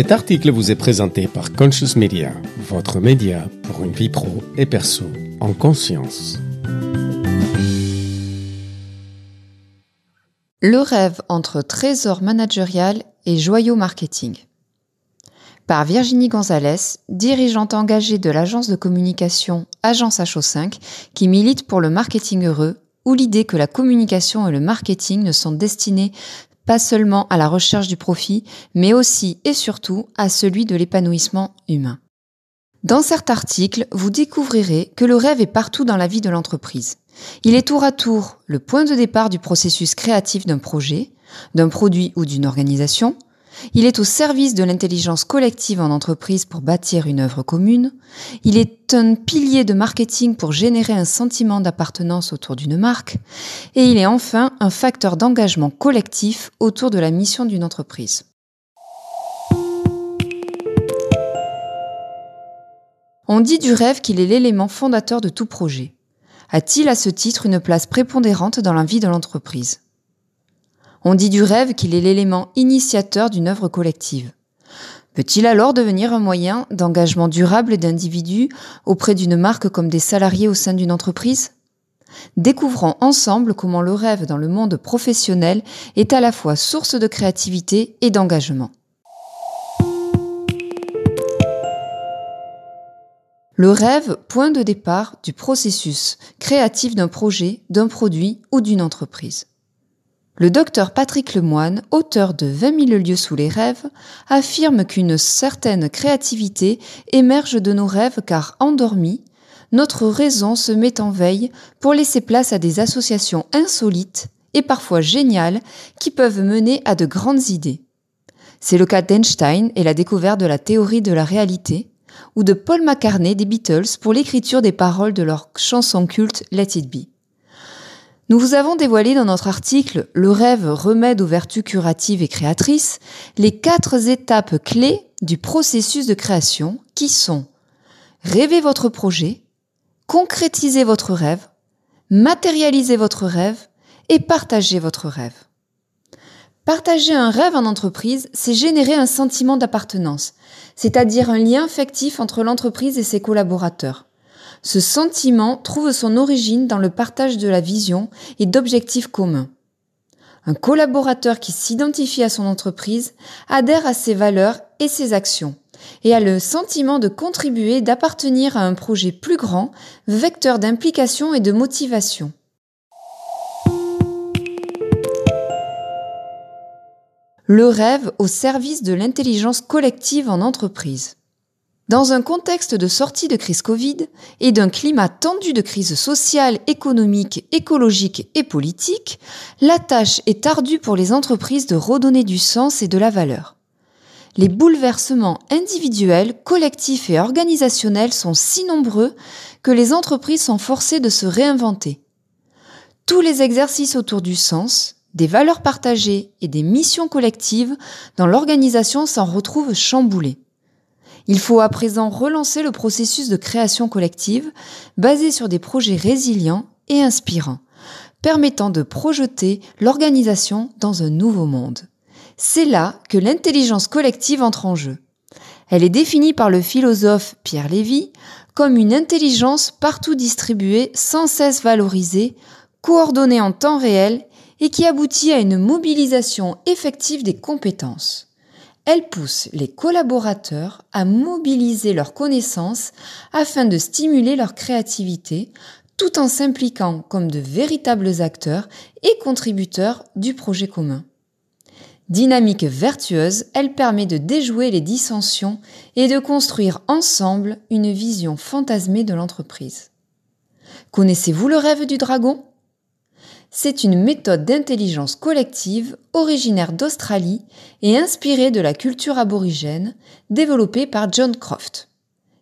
Cet article vous est présenté par Conscious Media, votre média pour une vie pro et perso en conscience. Le rêve entre trésor managérial et joyau marketing. Par Virginie Gonzalez, dirigeante engagée de l'agence de communication Agence HO5, qui milite pour le marketing heureux, où l'idée que la communication et le marketing ne sont destinés pas seulement à la recherche du profit, mais aussi et surtout à celui de l'épanouissement humain. Dans cet article, vous découvrirez que le rêve est partout dans la vie de l'entreprise. Il est tour à tour le point de départ du processus créatif d'un projet, d'un produit ou d'une organisation, il est au service de l'intelligence collective en entreprise pour bâtir une œuvre commune. Il est un pilier de marketing pour générer un sentiment d'appartenance autour d'une marque. Et il est enfin un facteur d'engagement collectif autour de la mission d'une entreprise. On dit du rêve qu'il est l'élément fondateur de tout projet. A-t-il à ce titre une place prépondérante dans la vie de l'entreprise? On dit du rêve qu'il est l'élément initiateur d'une œuvre collective. Peut-il alors devenir un moyen d'engagement durable d'individus auprès d'une marque comme des salariés au sein d'une entreprise? Découvrons ensemble comment le rêve dans le monde professionnel est à la fois source de créativité et d'engagement. Le rêve, point de départ du processus créatif d'un projet, d'un produit ou d'une entreprise. Le docteur Patrick Lemoine, auteur de 20 000 lieux sous les rêves, affirme qu'une certaine créativité émerge de nos rêves car endormis, notre raison se met en veille pour laisser place à des associations insolites et parfois géniales qui peuvent mener à de grandes idées. C'est le cas d'Einstein et la découverte de la théorie de la réalité, ou de Paul McCartney des Beatles pour l'écriture des paroles de leur chanson culte Let It Be. Nous vous avons dévoilé dans notre article Le rêve remède aux vertus curatives et créatrices les quatre étapes clés du processus de création qui sont rêver votre projet, concrétiser votre rêve, matérialiser votre rêve et partager votre rêve. Partager un rêve en entreprise, c'est générer un sentiment d'appartenance, c'est-à-dire un lien affectif entre l'entreprise et ses collaborateurs. Ce sentiment trouve son origine dans le partage de la vision et d'objectifs communs. Un collaborateur qui s'identifie à son entreprise adhère à ses valeurs et ses actions et a le sentiment de contribuer, d'appartenir à un projet plus grand, vecteur d'implication et de motivation. Le rêve au service de l'intelligence collective en entreprise. Dans un contexte de sortie de crise Covid et d'un climat tendu de crise sociale, économique, écologique et politique, la tâche est ardue pour les entreprises de redonner du sens et de la valeur. Les bouleversements individuels, collectifs et organisationnels sont si nombreux que les entreprises sont forcées de se réinventer. Tous les exercices autour du sens, des valeurs partagées et des missions collectives dans l'organisation s'en retrouvent chamboulés. Il faut à présent relancer le processus de création collective basé sur des projets résilients et inspirants, permettant de projeter l'organisation dans un nouveau monde. C'est là que l'intelligence collective entre en jeu. Elle est définie par le philosophe Pierre Lévy comme une intelligence partout distribuée, sans cesse valorisée, coordonnée en temps réel et qui aboutit à une mobilisation effective des compétences. Elle pousse les collaborateurs à mobiliser leurs connaissances afin de stimuler leur créativité tout en s'impliquant comme de véritables acteurs et contributeurs du projet commun. Dynamique vertueuse, elle permet de déjouer les dissensions et de construire ensemble une vision fantasmée de l'entreprise. Connaissez-vous le rêve du dragon? C'est une méthode d'intelligence collective originaire d'Australie et inspirée de la culture aborigène développée par John Croft.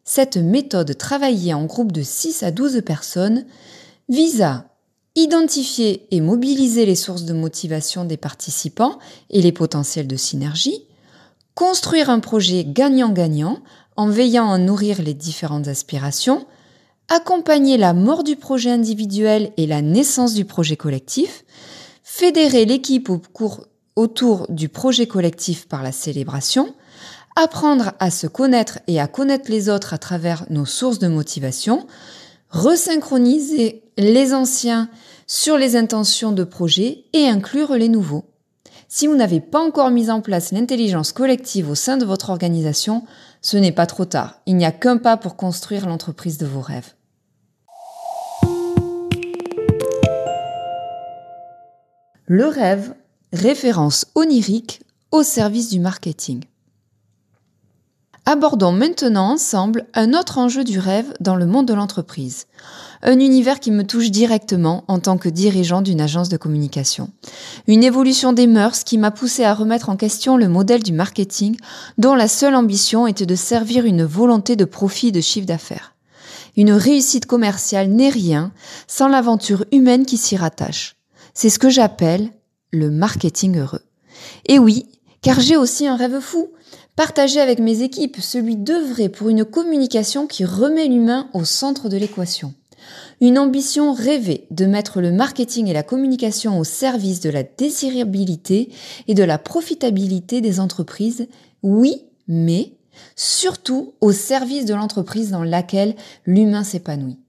Cette méthode travaillée en groupe de 6 à 12 personnes vise à identifier et mobiliser les sources de motivation des participants et les potentiels de synergie, construire un projet gagnant-gagnant en veillant à nourrir les différentes aspirations, accompagner la mort du projet individuel et la naissance du projet collectif, fédérer l'équipe autour du projet collectif par la célébration, apprendre à se connaître et à connaître les autres à travers nos sources de motivation, resynchroniser les anciens sur les intentions de projet et inclure les nouveaux. Si vous n'avez pas encore mis en place l'intelligence collective au sein de votre organisation, ce n'est pas trop tard. Il n'y a qu'un pas pour construire l'entreprise de vos rêves. Le rêve, référence onirique au service du marketing. Abordons maintenant ensemble un autre enjeu du rêve dans le monde de l'entreprise. Un univers qui me touche directement en tant que dirigeant d'une agence de communication. Une évolution des mœurs qui m'a poussé à remettre en question le modèle du marketing dont la seule ambition était de servir une volonté de profit de chiffre d'affaires. Une réussite commerciale n'est rien sans l'aventure humaine qui s'y rattache. C'est ce que j'appelle le marketing heureux. Et oui, car j'ai aussi un rêve fou, partager avec mes équipes, celui d'œuvrer pour une communication qui remet l'humain au centre de l'équation. Une ambition rêvée de mettre le marketing et la communication au service de la désirabilité et de la profitabilité des entreprises, oui, mais surtout au service de l'entreprise dans laquelle l'humain s'épanouit.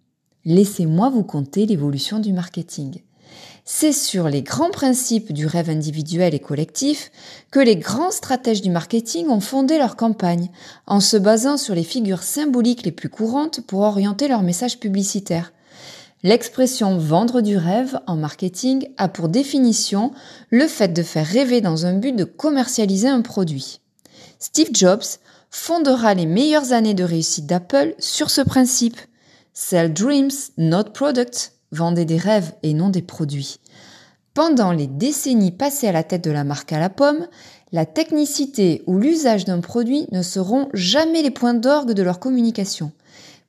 Laissez-moi vous conter l'évolution du marketing. C'est sur les grands principes du rêve individuel et collectif que les grands stratèges du marketing ont fondé leur campagne, en se basant sur les figures symboliques les plus courantes pour orienter leur message publicitaire. L'expression vendre du rêve en marketing a pour définition le fait de faire rêver dans un but de commercialiser un produit. Steve Jobs fondera les meilleures années de réussite d'Apple sur ce principe. Sell dreams, not products vendait des rêves et non des produits. Pendant les décennies passées à la tête de la marque à la pomme, la technicité ou l'usage d'un produit ne seront jamais les points d'orgue de leur communication,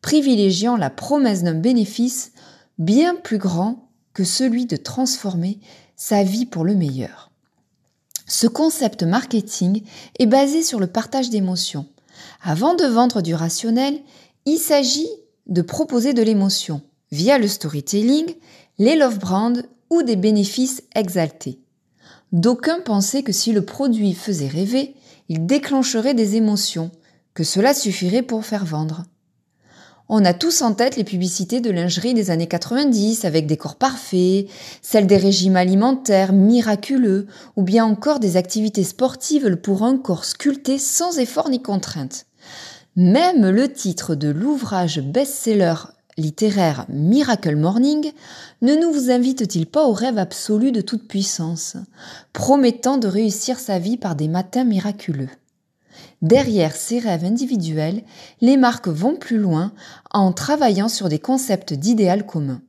privilégiant la promesse d'un bénéfice bien plus grand que celui de transformer sa vie pour le meilleur. Ce concept marketing est basé sur le partage d'émotions. Avant de vendre du rationnel, il s'agit de proposer de l'émotion via le storytelling, les love brands ou des bénéfices exaltés. D'aucuns pensaient que si le produit faisait rêver, il déclencherait des émotions, que cela suffirait pour faire vendre. On a tous en tête les publicités de lingerie des années 90 avec des corps parfaits, celles des régimes alimentaires miraculeux ou bien encore des activités sportives pour un corps sculpté sans effort ni contrainte. Même le titre de l'ouvrage best-seller littéraire Miracle Morning ne nous invite-t-il pas au rêve absolu de toute puissance, promettant de réussir sa vie par des matins miraculeux? Derrière ces rêves individuels, les marques vont plus loin en travaillant sur des concepts d'idéal commun.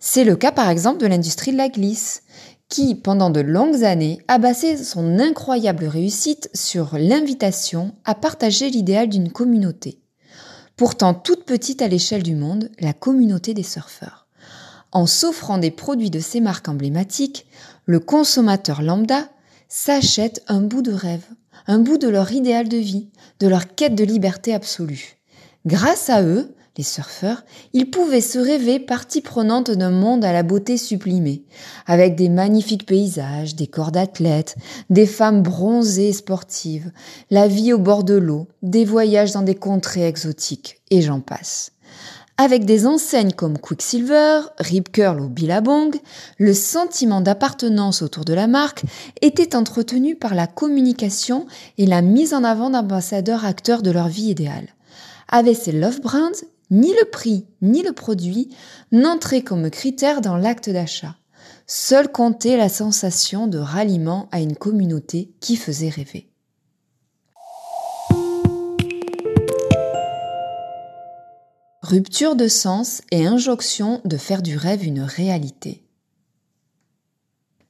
C'est le cas par exemple de l'industrie de la glisse, qui, pendant de longues années, a basé son incroyable réussite sur l'invitation à partager l'idéal d'une communauté pourtant toute petite à l'échelle du monde, la communauté des surfeurs. En s'offrant des produits de ces marques emblématiques, le consommateur lambda s'achète un bout de rêve, un bout de leur idéal de vie, de leur quête de liberté absolue. Grâce à eux, les surfeurs, ils pouvaient se rêver partie prenante d'un monde à la beauté sublimée, avec des magnifiques paysages, des corps d'athlètes, des femmes bronzées et sportives, la vie au bord de l'eau, des voyages dans des contrées exotiques, et j'en passe. Avec des enseignes comme Quicksilver, Rip Curl ou Billabong, le sentiment d'appartenance autour de la marque était entretenu par la communication et la mise en avant d'ambassadeurs acteurs de leur vie idéale. Avec ces love brands, ni le prix ni le produit n'entraient comme critère dans l'acte d'achat. Seul comptait la sensation de ralliement à une communauté qui faisait rêver. Rupture de sens et injonction de faire du rêve une réalité.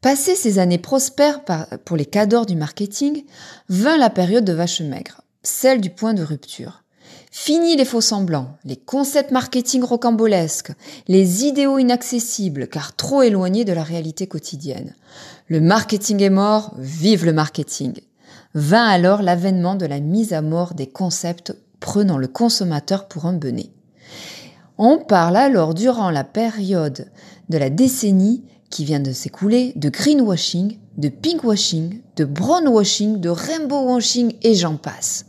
Passé ces années prospères pour les cadors du marketing, vint la période de vache maigre, celle du point de rupture. Fini les faux semblants, les concepts marketing rocambolesques, les idéaux inaccessibles car trop éloignés de la réalité quotidienne. Le marketing est mort, vive le marketing. Vint alors l'avènement de la mise à mort des concepts prenant le consommateur pour un benet. On parle alors durant la période de la décennie qui vient de s'écouler, de greenwashing, de pinkwashing, de brownwashing, de rainbowwashing et j'en passe.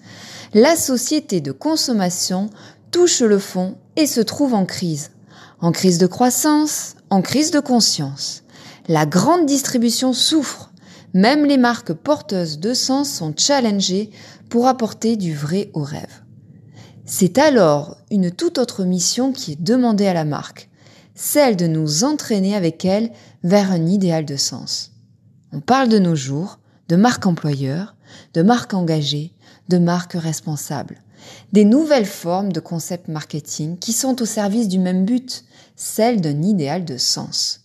La société de consommation touche le fond et se trouve en crise. En crise de croissance, en crise de conscience. La grande distribution souffre. Même les marques porteuses de sens sont challengées pour apporter du vrai au rêve. C'est alors une toute autre mission qui est demandée à la marque, celle de nous entraîner avec elle vers un idéal de sens. On parle de nos jours de marque employeur, de marque engagée, de marque responsable. Des nouvelles formes de concept marketing qui sont au service du même but, celle d'un idéal de sens.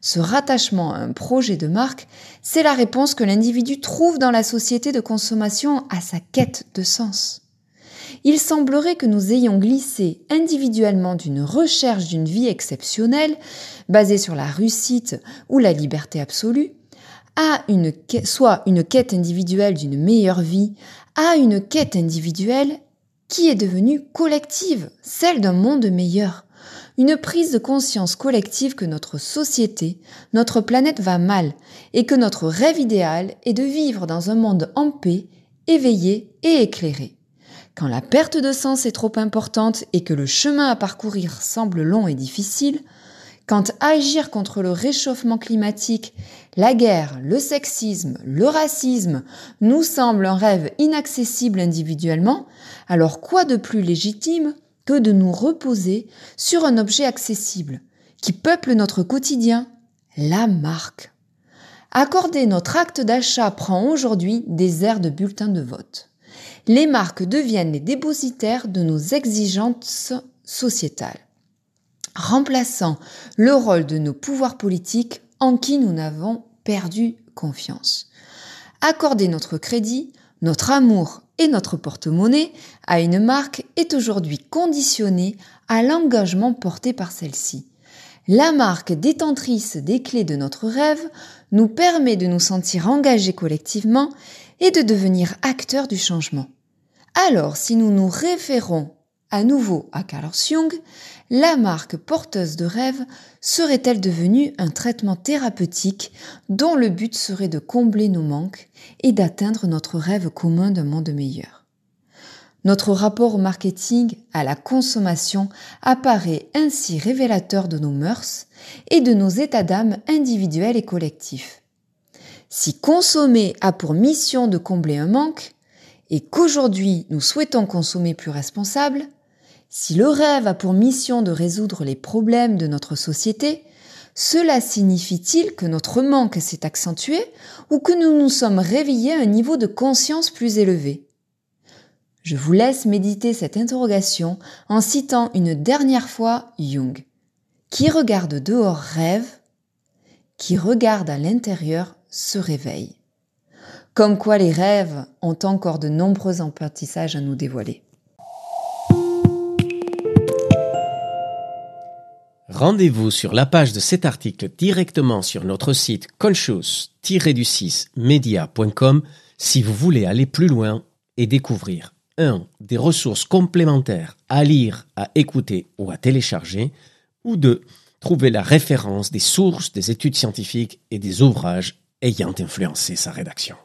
Ce rattachement à un projet de marque, c'est la réponse que l'individu trouve dans la société de consommation à sa quête de sens. Il semblerait que nous ayons glissé individuellement d'une recherche d'une vie exceptionnelle, basée sur la réussite ou la liberté absolue, à une, soit une quête individuelle d'une meilleure vie, à une quête individuelle qui est devenue collective, celle d'un monde meilleur. Une prise de conscience collective que notre société, notre planète va mal et que notre rêve idéal est de vivre dans un monde en paix, éveillé et éclairé. Quand la perte de sens est trop importante et que le chemin à parcourir semble long et difficile, quand agir contre le réchauffement climatique, la guerre, le sexisme, le racisme nous semble un rêve inaccessible individuellement, alors quoi de plus légitime que de nous reposer sur un objet accessible qui peuple notre quotidien, la marque. Accorder notre acte d'achat prend aujourd'hui des airs de bulletin de vote. Les marques deviennent les dépositaires de nos exigences sociétales remplaçant le rôle de nos pouvoirs politiques en qui nous n'avons perdu confiance. Accorder notre crédit, notre amour et notre porte-monnaie à une marque est aujourd'hui conditionné à l'engagement porté par celle-ci. La marque détentrice des clés de notre rêve nous permet de nous sentir engagés collectivement et de devenir acteurs du changement. Alors, si nous nous référons à nouveau à Carl Jung, la marque porteuse de rêve serait-elle devenue un traitement thérapeutique dont le but serait de combler nos manques et d'atteindre notre rêve commun d'un monde meilleur? Notre rapport au marketing, à la consommation, apparaît ainsi révélateur de nos mœurs et de nos états d'âme individuels et collectifs. Si consommer a pour mission de combler un manque, et qu'aujourd'hui nous souhaitons consommer plus responsable, si le rêve a pour mission de résoudre les problèmes de notre société, cela signifie-t-il que notre manque s'est accentué ou que nous nous sommes réveillés à un niveau de conscience plus élevé? Je vous laisse méditer cette interrogation en citant une dernière fois Jung. Qui regarde dehors rêve, qui regarde à l'intérieur se réveille. Comme quoi les rêves ont encore de nombreux apprentissages à nous dévoiler. Rendez-vous sur la page de cet article directement sur notre site conscious-du6media.com si vous voulez aller plus loin et découvrir 1. des ressources complémentaires à lire, à écouter ou à télécharger, ou 2. trouver la référence des sources des études scientifiques et des ouvrages ayant influencé sa rédaction.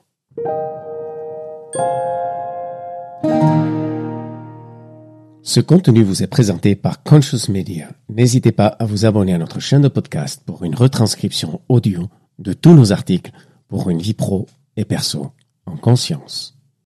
Ce contenu vous est présenté par Conscious Media. N'hésitez pas à vous abonner à notre chaîne de podcast pour une retranscription audio de tous nos articles pour une vie pro et perso en conscience.